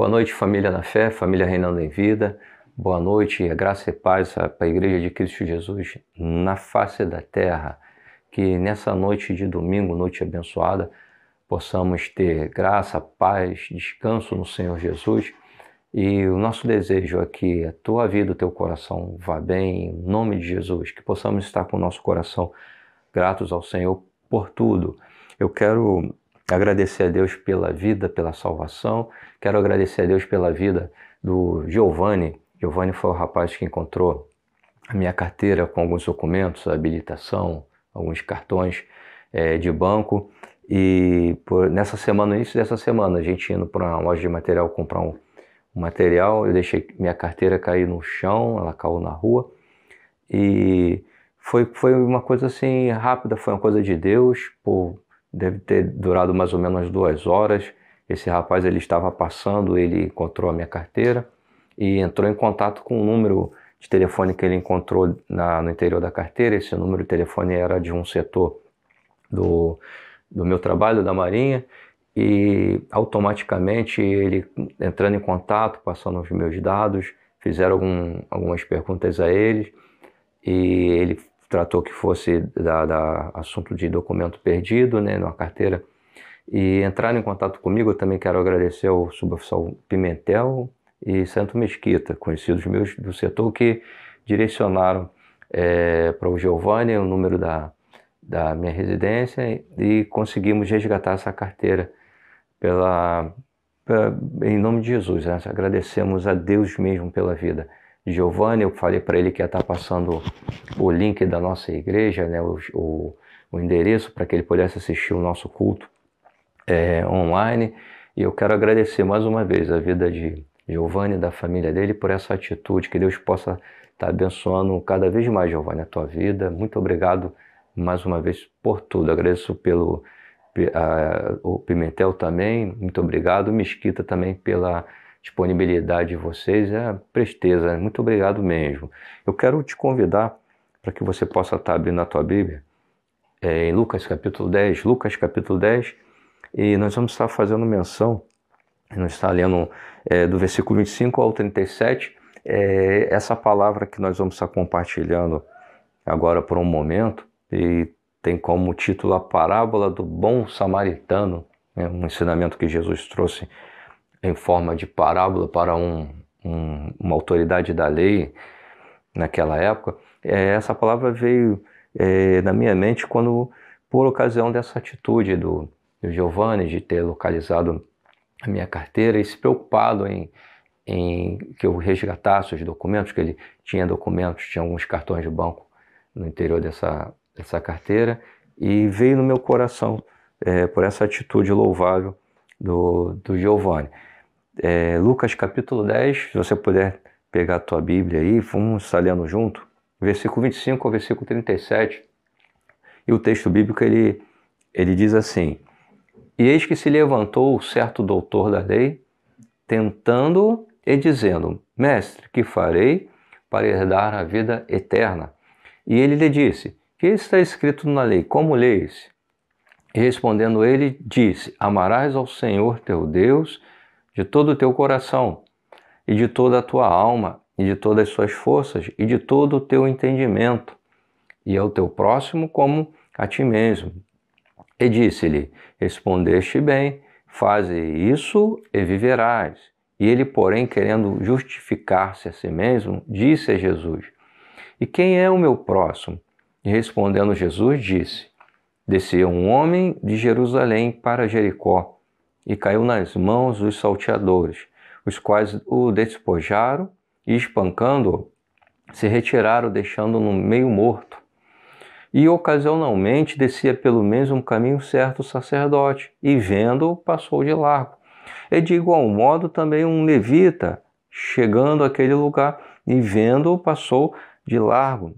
Boa noite, família na fé, família reinando em vida. Boa noite, a graça e paz para a Igreja de Cristo Jesus na face da terra. Que nessa noite de domingo, noite abençoada, possamos ter graça, paz, descanso no Senhor Jesus. E o nosso desejo é que a tua vida, o teu coração vá bem, em nome de Jesus. Que possamos estar com o nosso coração gratos ao Senhor por tudo. Eu quero agradecer a Deus pela vida, pela salvação. Quero agradecer a Deus pela vida do Giovanni. Giovanni foi o rapaz que encontrou a minha carteira com alguns documentos, habilitação, alguns cartões é, de banco. E por, nessa semana, início dessa semana, a gente indo para uma loja de material comprar um, um, material, eu deixei minha carteira cair no chão, ela caiu na rua. E foi, foi uma coisa assim rápida, foi uma coisa de Deus. Por, deve ter durado mais ou menos duas horas. Esse rapaz ele estava passando, ele encontrou a minha carteira e entrou em contato com o número de telefone que ele encontrou na, no interior da carteira. Esse número de telefone era de um setor do, do meu trabalho, da Marinha, e automaticamente ele entrando em contato, passando os meus dados, fizeram algum, algumas perguntas a ele e ele tratou que fosse da, da assunto de documento perdido, né, numa carteira, e entraram em contato comigo. Eu também quero agradecer ao suboficial Pimentel e Santo Mesquita, conhecidos meus do setor, que direcionaram é, para o Giovanni o número da, da minha residência e conseguimos resgatar essa carteira pela, pela em nome de Jesus. Né? Agradecemos a Deus mesmo pela vida. Giovanni, eu falei para ele que ia estar tá passando o link da nossa igreja, né, o, o, o endereço para que ele pudesse assistir o nosso culto é, online. E eu quero agradecer mais uma vez a vida de Giovanni e da família dele por essa atitude. Que Deus possa estar tá abençoando cada vez mais, Giovanni, a tua vida. Muito obrigado mais uma vez por tudo. Agradeço pelo a, o Pimentel também, muito obrigado. Mesquita também pela disponibilidade de vocês, é presteza, muito obrigado mesmo. Eu quero te convidar para que você possa estar abrindo a tua Bíblia é, em Lucas capítulo 10, Lucas capítulo 10, e nós vamos estar fazendo menção, nós está lendo é, do versículo 25 ao 37, é, essa palavra que nós vamos estar compartilhando agora por um momento, e tem como título a parábola do bom samaritano, né, um ensinamento que Jesus trouxe em forma de parábola para um, um, uma autoridade da lei naquela época, é, essa palavra veio é, na minha mente quando, por ocasião dessa atitude do, do Giovanni de ter localizado a minha carteira e se preocupado em, em que eu resgatasse os documentos, que ele tinha documentos, tinha alguns cartões de banco no interior dessa, dessa carteira, e veio no meu coração é, por essa atitude louvável do, do Giovanni é, Lucas capítulo 10, se você puder pegar a tua Bíblia aí, vamos estar lendo junto, versículo 25 ao versículo 37. E o texto bíblico ele, ele diz assim: E eis que se levantou certo doutor da lei, tentando e dizendo: Mestre, que farei para herdar a vida eterna? E ele lhe disse: Que está escrito na lei? Como leis? E respondendo ele, disse: Amarás ao Senhor teu Deus de todo o teu coração, e de toda a tua alma, e de todas as suas forças, e de todo o teu entendimento, e ao teu próximo como a ti mesmo. E disse-lhe: Respondeste bem, faze isso e viverás. E ele, porém, querendo justificar-se a si mesmo, disse a Jesus: E quem é o meu próximo? E respondendo Jesus, disse: Descia um homem de Jerusalém para Jericó e caiu nas mãos dos salteadores, os quais o despojaram e, espancando-o, se retiraram, deixando-no meio morto. E ocasionalmente descia pelo mesmo caminho certo sacerdote, e vendo-o, passou de largo. E de igual modo também um levita, chegando àquele lugar, e vendo-o, passou de largo.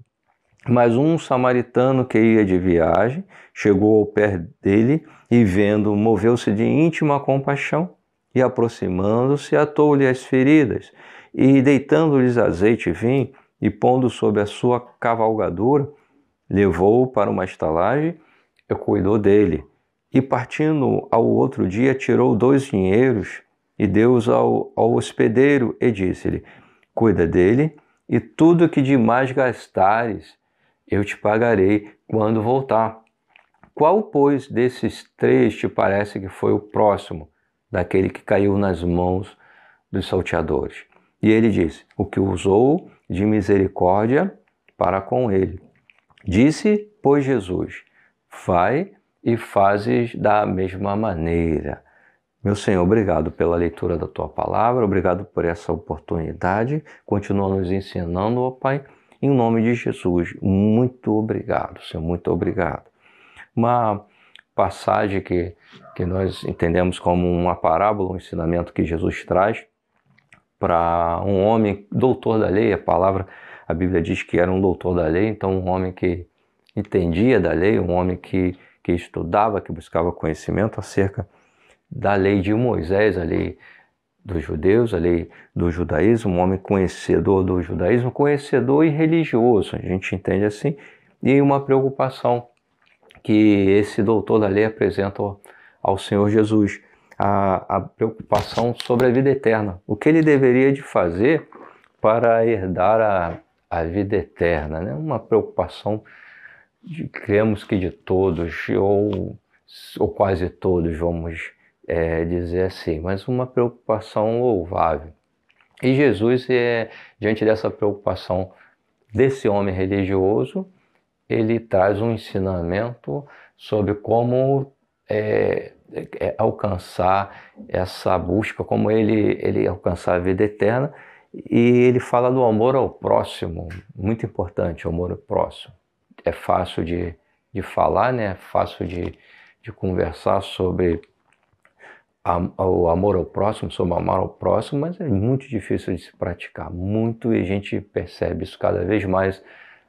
Mas um samaritano que ia de viagem chegou ao pé dele e, vendo, moveu-se de íntima compaixão e, aproximando-se, atou-lhe as feridas e, deitando-lhes azeite e vinho e pondo sobre a sua cavalgadura, levou-o para uma estalagem e cuidou dele. E, partindo ao outro dia, tirou dois dinheiros e deu-os ao, ao hospedeiro e disse-lhe: Cuida dele, e tudo que de mais gastares eu te pagarei quando voltar. Qual, pois, desses três te parece que foi o próximo daquele que caiu nas mãos dos salteadores? E ele disse: O que usou de misericórdia para com ele. Disse, pois, Jesus: Vai e fazes da mesma maneira. Meu Senhor, obrigado pela leitura da tua palavra, obrigado por essa oportunidade. Continua nos ensinando, ó Pai, em nome de Jesus. Muito obrigado, Senhor, muito obrigado. Uma passagem que, que nós entendemos como uma parábola, um ensinamento que Jesus traz para um homem doutor da lei, a palavra, a Bíblia diz que era um doutor da lei, então um homem que entendia da lei, um homem que, que estudava, que buscava conhecimento acerca da lei de Moisés, a lei dos judeus, a lei do judaísmo, um homem conhecedor do judaísmo, conhecedor e religioso, a gente entende assim, e uma preocupação que esse doutor da lei apresenta ao Senhor Jesus, a, a preocupação sobre a vida eterna, o que ele deveria de fazer para herdar a, a vida eterna, né? uma preocupação de, cremos que de todos, ou, ou quase todos, vamos é, dizer assim, mas uma preocupação louvável. E Jesus, é, diante dessa preocupação desse homem religioso, ele traz um ensinamento sobre como é, é, alcançar essa busca, como ele, ele alcançar a vida eterna. E ele fala do amor ao próximo, muito importante, o amor ao próximo. É fácil de, de falar, né? é fácil de, de conversar sobre o amor ao próximo, sobre amar ao próximo, mas é muito difícil de se praticar, muito, e a gente percebe isso cada vez mais,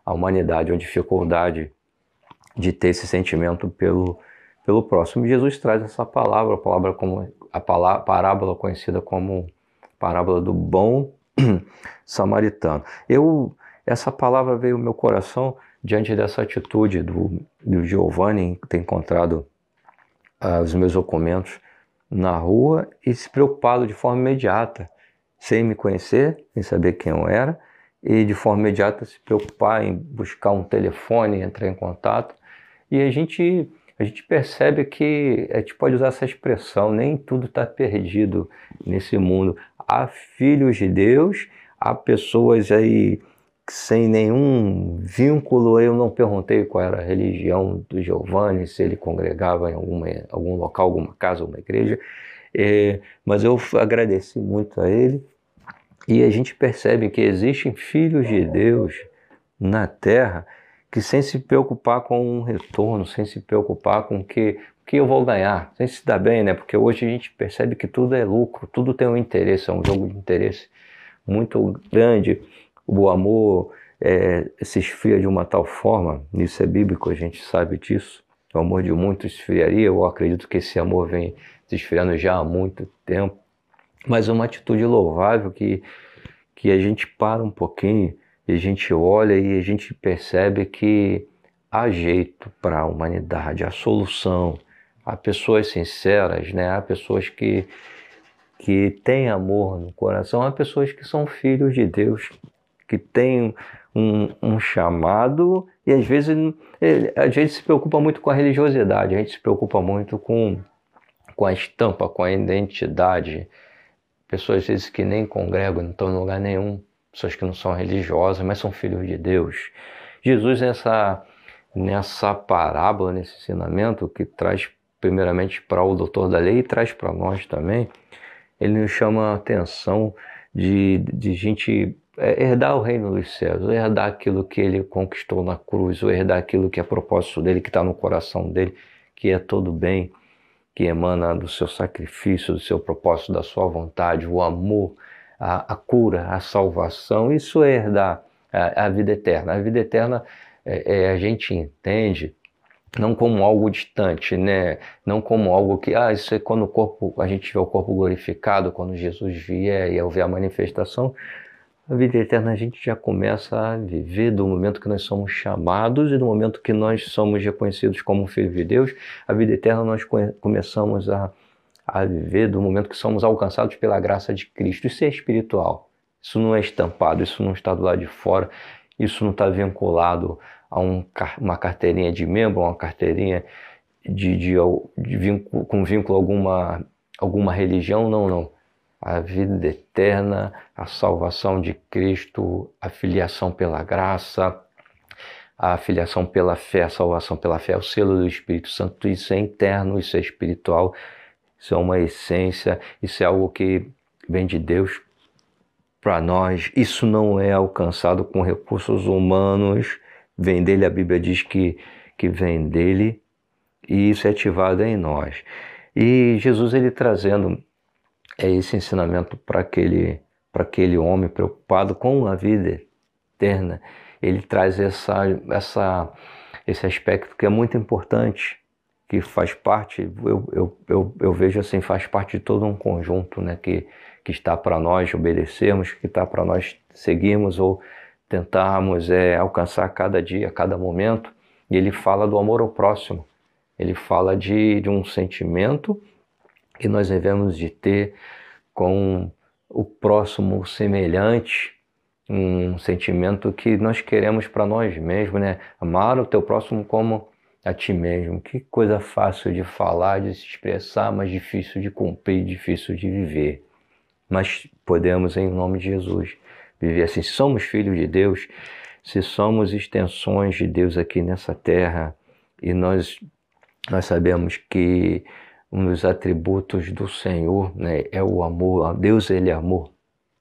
a humanidade, a dificuldade de ter esse sentimento pelo, pelo próximo. Jesus traz essa palavra, a palavra como a palavra, parábola conhecida como parábola do bom samaritano. Eu essa palavra veio ao meu coração diante dessa atitude do, do Giovanni ter encontrado uh, os meus documentos na rua e se preocupado de forma imediata, sem me conhecer, sem saber quem eu era, e de forma imediata se preocupar em buscar um telefone, entrar em contato. E a gente, a gente percebe que a gente pode usar essa expressão, nem tudo está perdido nesse mundo. Há filhos de Deus, há pessoas aí sem nenhum vínculo. Eu não perguntei qual era a religião do Giovanni, se ele congregava em alguma, algum local, alguma casa, alguma igreja, é, mas eu agradeci muito a ele. E a gente percebe que existem filhos de Deus na terra que, sem se preocupar com um retorno, sem se preocupar com que, que eu vou ganhar, sem se dar bem, né? Porque hoje a gente percebe que tudo é lucro, tudo tem um interesse, é um jogo de interesse muito grande o amor é, se esfria de uma tal forma, isso é bíblico, a gente sabe disso. O amor de muitos esfriaria, eu acredito que esse amor vem se esfriando já há muito tempo. Mas é uma atitude louvável que, que a gente para um pouquinho e a gente olha e a gente percebe que há jeito para a humanidade, há solução, há pessoas sinceras, né? há pessoas que, que têm amor no coração, há pessoas que são filhos de Deus, que tem um, um, chamado e às vezes a gente se preocupa muito com a religiosidade, a gente se preocupa muito com, com a estampa, com a identidade. Pessoas às vezes que nem congregam, não estão em lugar nenhum, pessoas que não são religiosas, mas são filhos de Deus. Jesus nessa, nessa parábola, nesse ensinamento que traz primeiramente para o doutor da lei e traz para nós também, ele nos chama a atenção de, de gente é, herdar o reino dos céus, herdar aquilo que ele conquistou na cruz, ou herdar aquilo que é propósito dele, que está no coração dele, que é todo bem, que emana do seu sacrifício, do seu propósito, da sua vontade, o amor, a, a cura, a salvação. Isso é herdar a, a vida eterna. A vida eterna é, é, a gente entende não como algo distante, né? Não como algo que, ah, isso é quando o corpo, a gente vê o corpo glorificado, quando Jesus vier e eu ver a manifestação, a vida eterna a gente já começa a viver do momento que nós somos chamados e do momento que nós somos reconhecidos como filhos de Deus. A vida eterna nós começamos a, a viver do momento que somos alcançados pela graça de Cristo. Isso é espiritual. Isso não é estampado, isso não está do lado de fora, isso não está vinculado a um, uma carteirinha de membro, uma carteirinha de, de, de vínculo, com vínculo a alguma, alguma religião, não, não. A vida eterna, a salvação de Cristo, a filiação pela graça, a filiação pela fé, a salvação pela fé, o selo do Espírito Santo, isso é interno, isso é espiritual, isso é uma essência, isso é algo que vem de Deus para nós. Isso não é alcançado com recursos humanos, vem dele, a Bíblia diz que, que vem dele, e isso é ativado em nós. E Jesus ele trazendo é esse ensinamento para aquele aquele homem preocupado com a vida eterna, ele traz essa, essa, esse aspecto que é muito importante, que faz parte, eu, eu, eu, eu vejo assim, faz parte de todo um conjunto né, que, que está para nós obedecermos, que está para nós seguirmos ou tentarmos é, alcançar cada dia, cada momento. E ele fala do amor ao próximo. Ele fala de, de um sentimento que nós devemos de ter com o próximo semelhante, um sentimento que nós queremos para nós mesmos, né? Amar o teu próximo como a ti mesmo. Que coisa fácil de falar, de se expressar, mas difícil de cumprir, difícil de viver. Mas podemos, em nome de Jesus, viver assim. Se somos filhos de Deus, se somos extensões de Deus aqui nessa terra, e nós nós sabemos que um dos atributos do Senhor né, é o amor. Deus, Ele é amor.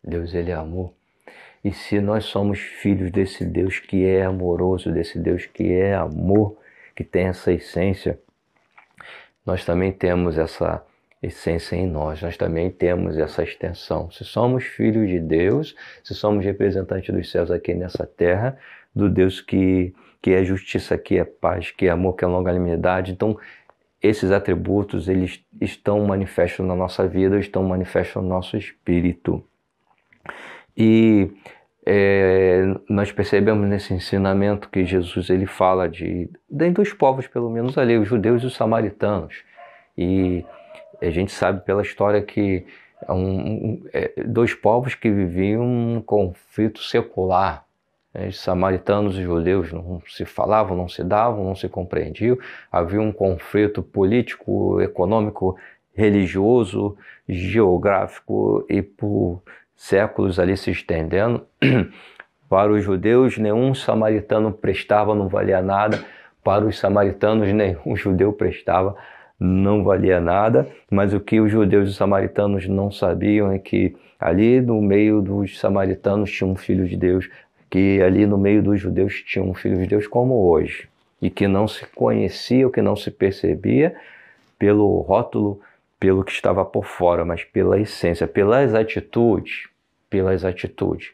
Deus, Ele é amor. E se nós somos filhos desse Deus que é amoroso, desse Deus que é amor, que tem essa essência, nós também temos essa essência em nós, nós também temos essa extensão. Se somos filhos de Deus, se somos representantes dos céus aqui nessa terra, do Deus que que é justiça, que é paz, que é amor, que é longanimidade. Então, esses atributos eles estão manifestos na nossa vida, estão manifestos no nosso espírito. E é, nós percebemos nesse ensinamento que Jesus ele fala de dentro dos povos, pelo menos ali, os judeus e os samaritanos. E a gente sabe pela história que um, é, dois povos que viviam um conflito secular os samaritanos e judeus não se falavam, não se davam, não se compreendiam. Havia um conflito político, econômico, religioso, geográfico e por séculos ali se estendendo. Para os judeus, nenhum samaritano prestava, não valia nada. Para os samaritanos, nenhum judeu prestava, não valia nada. Mas o que os judeus e os samaritanos não sabiam é que ali no meio dos samaritanos tinha um filho de Deus, que ali no meio dos judeus tinha um filho de Deus como hoje, e que não se conhecia, o que não se percebia pelo rótulo, pelo que estava por fora, mas pela essência, pelas atitudes, pelas atitudes,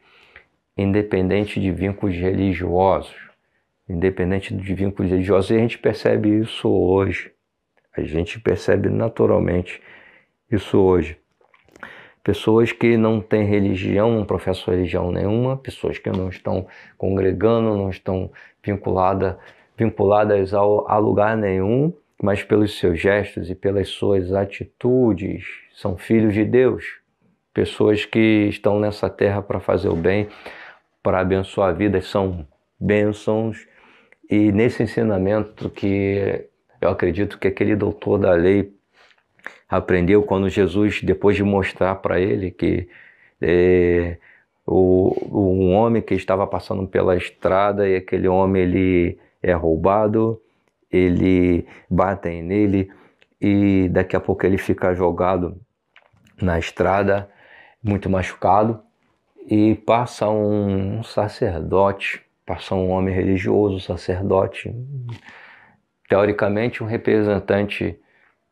independente de vínculos religiosos, independente de vínculos religiosos, e a gente percebe isso hoje. A gente percebe naturalmente isso hoje pessoas que não têm religião, não professam religião nenhuma, pessoas que não estão congregando, não estão vinculada, vinculadas ao, a lugar nenhum, mas pelos seus gestos e pelas suas atitudes são filhos de Deus, pessoas que estão nessa terra para fazer o bem, para abençoar vidas, são bênçãos. E nesse ensinamento que eu acredito que aquele doutor da lei aprendeu quando Jesus, depois de mostrar para ele que é, o, um homem que estava passando pela estrada e aquele homem ele é roubado, ele batem nele e daqui a pouco ele fica jogado na estrada, muito machucado, e passa um sacerdote, passa um homem religioso, sacerdote, teoricamente um representante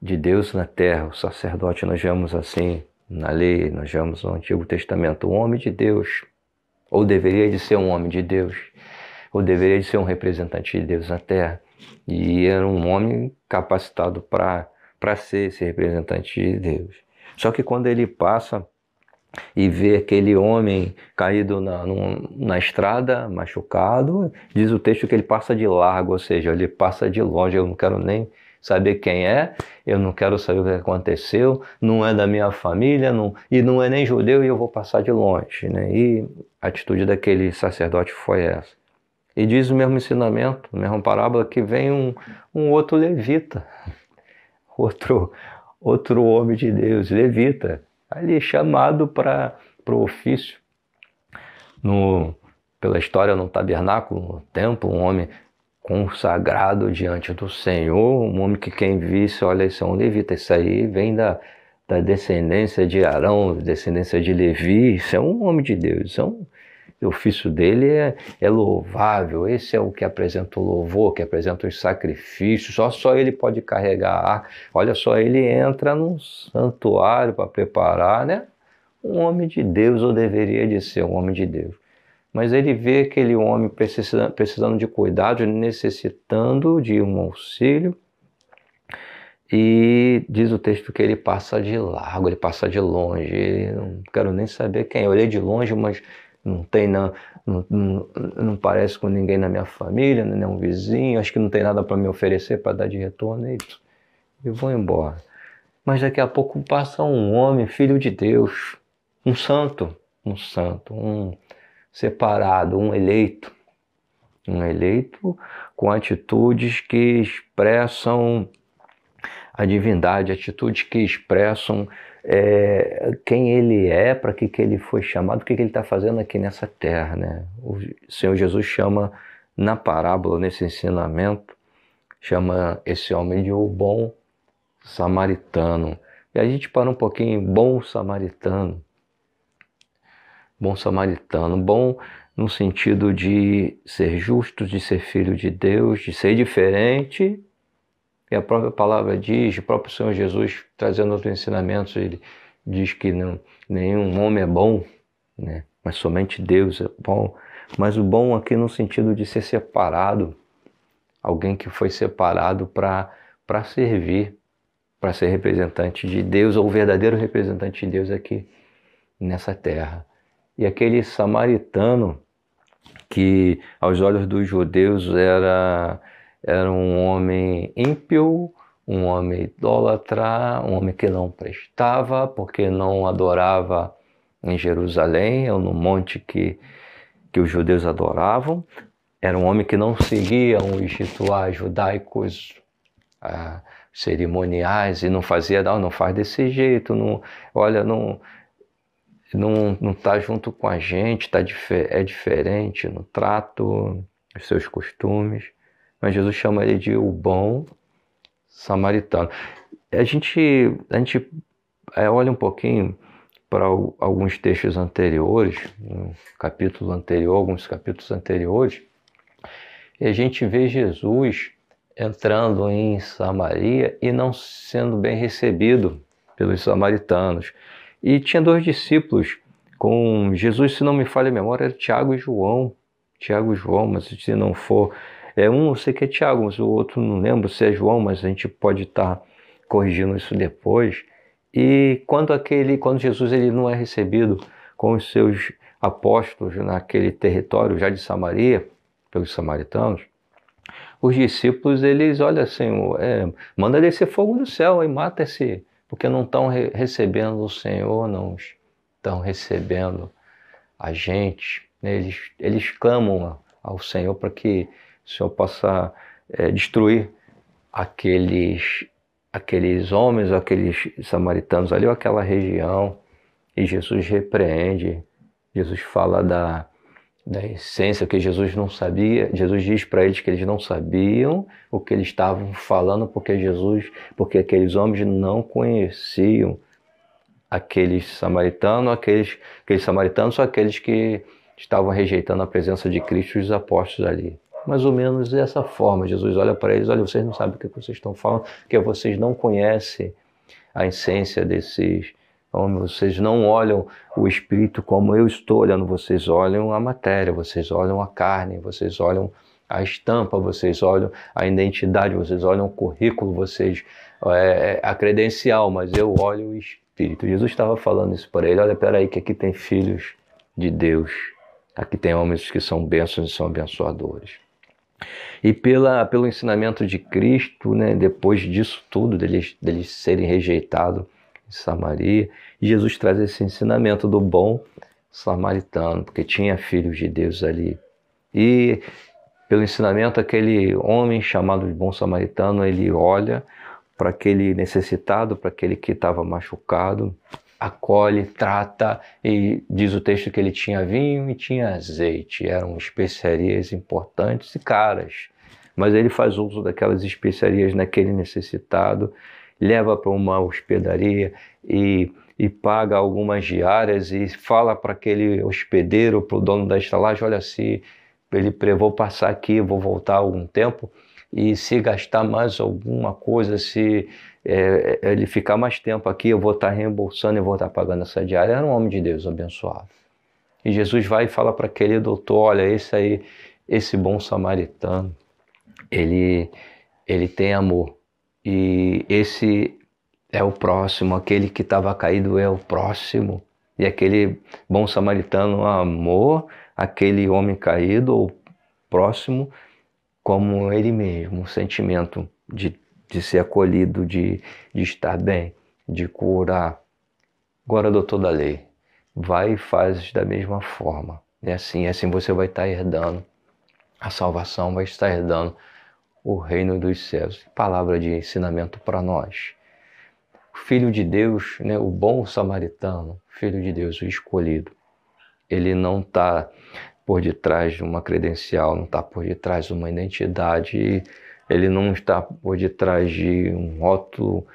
de Deus na terra. O sacerdote, nós vemos assim na lei, nós vemos no Antigo Testamento, o homem de Deus, ou deveria de ser um homem de Deus, ou deveria de ser um representante de Deus na terra. E era um homem capacitado para ser esse representante de Deus. Só que quando ele passa e vê aquele homem caído na, na estrada, machucado, diz o texto que ele passa de largo, ou seja, ele passa de longe. Eu não quero nem saber quem é, eu não quero saber o que aconteceu, não é da minha família, não, e não é nem judeu e eu vou passar de longe. Né? E a atitude daquele sacerdote foi essa. E diz o mesmo ensinamento, a mesma parábola, que vem um, um outro levita, outro, outro homem de Deus, levita, ali chamado para o ofício. No, pela história no tabernáculo, no templo, um homem consagrado diante do Senhor, um homem que quem visse, olha, isso é um levita, isso aí vem da, da descendência de Arão, descendência de Levi, isso é um homem de Deus, isso é um, o ofício dele é, é, louvável, esse é o que apresenta o louvor, que apresenta os sacrifícios, só, só ele pode carregar. Olha só, ele entra num santuário para preparar, né? Um homem de Deus, ou deveria de ser um homem de Deus mas ele vê aquele homem precisando, precisando de cuidado, necessitando de um auxílio, e diz o texto que ele passa de largo, ele passa de longe, não quero nem saber quem. Eu olhei de longe, mas não tem não, não, não, não parece com ninguém na minha família, nem um vizinho, acho que não tem nada para me oferecer para dar de retorno, e, e vou embora. Mas daqui a pouco passa um homem, filho de Deus, um santo, um santo, um, separado, um eleito, um eleito com atitudes que expressam a divindade, atitudes que expressam é, quem ele é, para que, que ele foi chamado, o que, que ele está fazendo aqui nessa terra. Né? O Senhor Jesus chama na parábola, nesse ensinamento, chama esse homem de o bom samaritano. E a gente para um pouquinho, bom samaritano bom samaritano, bom no sentido de ser justo, de ser filho de Deus, de ser diferente. E a própria palavra diz, o próprio Senhor Jesus, trazendo outros ensinamentos, ele diz que não, nenhum homem é bom, né? mas somente Deus é bom. Mas o bom aqui no sentido de ser separado, alguém que foi separado para servir, para ser representante de Deus, ou verdadeiro representante de Deus aqui nessa terra. E aquele samaritano, que aos olhos dos judeus era, era um homem ímpio, um homem idólatra, um homem que não prestava, porque não adorava em Jerusalém, ou no monte que, que os judeus adoravam. Era um homem que não seguia os rituais judaicos ah, cerimoniais e não fazia, não, não faz desse jeito, não, olha, não, não não está junto com a gente, tá, é diferente no trato, os seus costumes. Mas Jesus chama ele de o bom samaritano. A gente, a gente é, olha um pouquinho para alguns textos anteriores, um capítulo anterior, alguns capítulos anteriores, e a gente vê Jesus entrando em Samaria e não sendo bem recebido pelos samaritanos. E tinha dois discípulos com Jesus, se não me falha a memória, era Tiago e João. Tiago e João, mas se não for. É um, eu sei que é Tiago, mas o outro não lembro se é João, mas a gente pode estar tá corrigindo isso depois. E quando aquele, quando Jesus ele não é recebido com os seus apóstolos naquele território já de Samaria, pelos samaritanos, os discípulos eles, olha assim, é, manda descer fogo do céu e mata esse, porque não estão re recebendo o Senhor, não estão recebendo a gente. Né? Eles, eles clamam ao Senhor para que o Senhor possa é, destruir aqueles, aqueles homens, aqueles samaritanos ali, ou aquela região. E Jesus repreende, Jesus fala da, da essência que Jesus não sabia. Jesus diz para eles que eles não sabiam o que eles estavam falando porque Jesus, porque aqueles homens não conheciam aqueles samaritanos, aqueles, aqueles samaritanos são aqueles que estavam rejeitando a presença de Cristo e os apóstolos ali. Mais ou menos dessa forma, Jesus olha para eles, olha, vocês não sabem o que vocês estão falando, porque vocês não conhecem a essência desses vocês não olham o espírito como eu estou olhando, vocês olham a matéria, vocês olham a carne, vocês olham a estampa, vocês olham a identidade, vocês olham o currículo, vocês é, a credencial, mas eu olho o espírito. Jesus estava falando isso para ele: olha, peraí, que aqui tem filhos de Deus, aqui tem homens que são bênçãos e são abençoadores. E pela, pelo ensinamento de Cristo, né, depois disso tudo, deles, deles serem rejeitados em Samaria, Jesus traz esse ensinamento do bom samaritano, porque tinha filhos de Deus ali. E pelo ensinamento, aquele homem chamado de bom samaritano, ele olha para aquele necessitado, para aquele que estava machucado, acolhe, trata e diz o texto que ele tinha vinho e tinha azeite, eram especiarias importantes e caras. Mas ele faz uso daquelas especiarias naquele necessitado, leva para uma hospedaria e, e paga algumas diárias e fala para aquele hospedeiro, para o dono da estalagem, olha se ele vou passar aqui, vou voltar algum tempo e se gastar mais alguma coisa, se é, é, ele ficar mais tempo aqui, eu vou estar reembolsando e vou estar pagando essa diária. Era um homem de Deus abençoado. E Jesus vai e fala para aquele doutor: olha, esse aí, esse bom samaritano, ele, ele tem amor. E esse é o próximo, aquele que estava caído é o próximo. E aquele bom samaritano amou aquele homem caído ou próximo como ele mesmo, um sentimento de de ser acolhido, de, de estar bem, de curar. Agora, doutor da lei, vai e faz da mesma forma. É assim, assim você vai estar herdando a salvação, vai estar herdando o reino dos céus. Palavra de ensinamento para nós. O Filho de Deus, né, o bom samaritano, Filho de Deus, o escolhido, ele não está por detrás de uma credencial, não está por detrás de uma identidade ele não está por detrás de um rótulo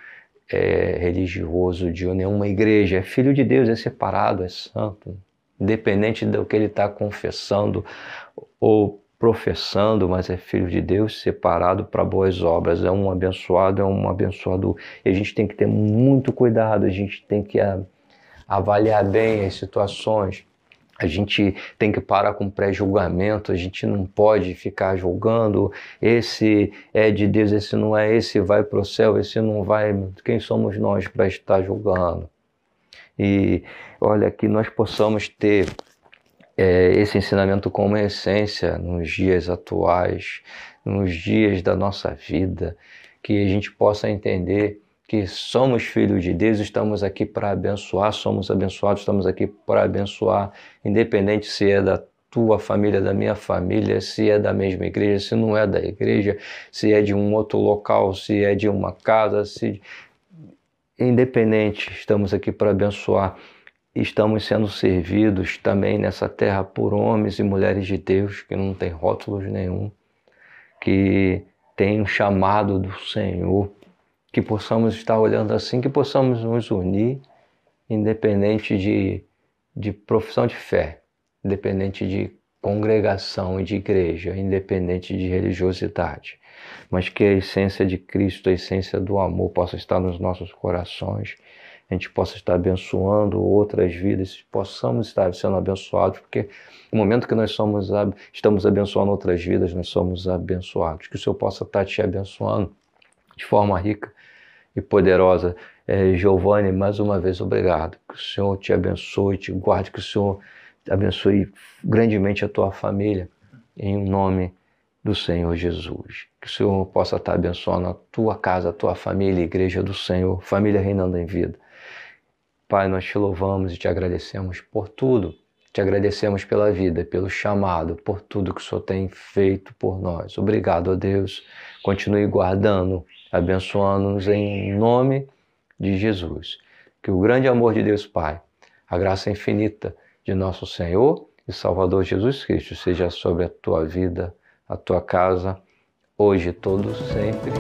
é, religioso de nenhuma igreja. É filho de Deus, é separado, é santo, independente do que ele está confessando ou professando, mas é filho de Deus, separado para boas obras. É um abençoado, é um abençoador. E a gente tem que ter muito cuidado, a gente tem que avaliar bem as situações a gente tem que parar com pré-julgamento, a gente não pode ficar julgando esse é de Deus, esse não é, esse vai para o céu, esse não vai. Quem somos nós para estar julgando? E olha, que nós possamos ter é, esse ensinamento como essência nos dias atuais, nos dias da nossa vida, que a gente possa entender que somos filhos de Deus, estamos aqui para abençoar, somos abençoados, estamos aqui para abençoar, independente se é da tua família, da minha família, se é da mesma igreja, se não é da igreja, se é de um outro local, se é de uma casa, se independente, estamos aqui para abençoar. Estamos sendo servidos também nessa terra por homens e mulheres de Deus que não têm rótulos nenhum, que têm um chamado do Senhor que possamos estar olhando assim, que possamos nos unir, independente de, de profissão de fé, independente de congregação e de igreja, independente de religiosidade, mas que a essência de Cristo, a essência do amor possa estar nos nossos corações, a gente possa estar abençoando outras vidas, possamos estar sendo abençoados, porque no momento que nós somos, estamos abençoando outras vidas, nós somos abençoados. Que o Senhor possa estar te abençoando de forma rica e poderosa. É, Giovanni, mais uma vez, obrigado. Que o Senhor te abençoe, te guarde, que o Senhor abençoe grandemente a tua família, em nome do Senhor Jesus. Que o Senhor possa estar abençoando a tua casa, a tua família, a igreja do Senhor, família reinando em vida. Pai, nós te louvamos e te agradecemos por tudo. Te agradecemos pela vida, pelo chamado, por tudo que o Senhor tem feito por nós. Obrigado, ó Deus. Continue guardando abençoando-nos em nome de Jesus. Que o grande amor de Deus Pai, a graça infinita de nosso Senhor e Salvador Jesus Cristo seja sobre a tua vida, a tua casa, hoje, todos, sempre.